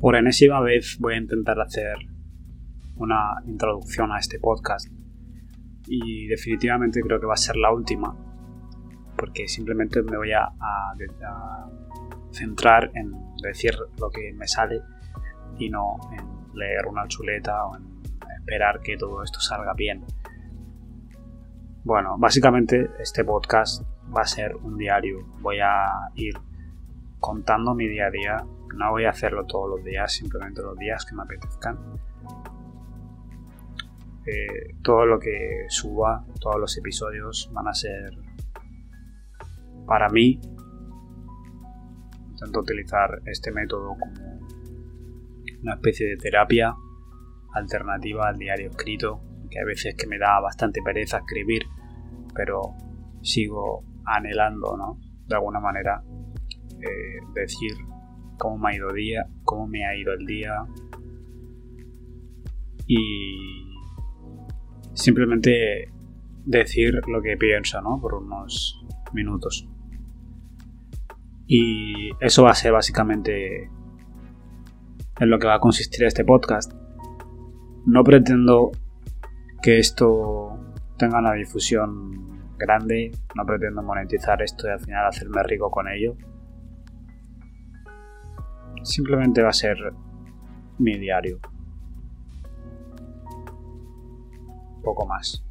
Por enésima vez voy a intentar hacer una introducción a este podcast y definitivamente creo que va a ser la última porque simplemente me voy a, centrar en decir lo que me sale y no en leer una chuleta o en esperar que todo esto salga bien. Bueno, básicamente este podcast va a ser un diario. Voy a ir contando mi día a día. No voy a hacerlo todos los días, simplemente los días que me apetezcan. Eh, todo lo que suba, todos los episodios van a ser para mí. Intento utilizar este método como una especie de terapia alternativa al diario escrito, que a veces que me da bastante pereza escribir, pero sigo anhelando, ¿no? De alguna manera, eh, decir cómo me ha ido día, cómo me ha ido el día y simplemente decir lo que pienso, ¿no? Por unos minutos. Y eso va a ser básicamente en lo que va a consistir este podcast. No pretendo que esto tenga una difusión grande, no pretendo monetizar esto y al final hacerme rico con ello. Simplemente va a ser mi diario. Poco más.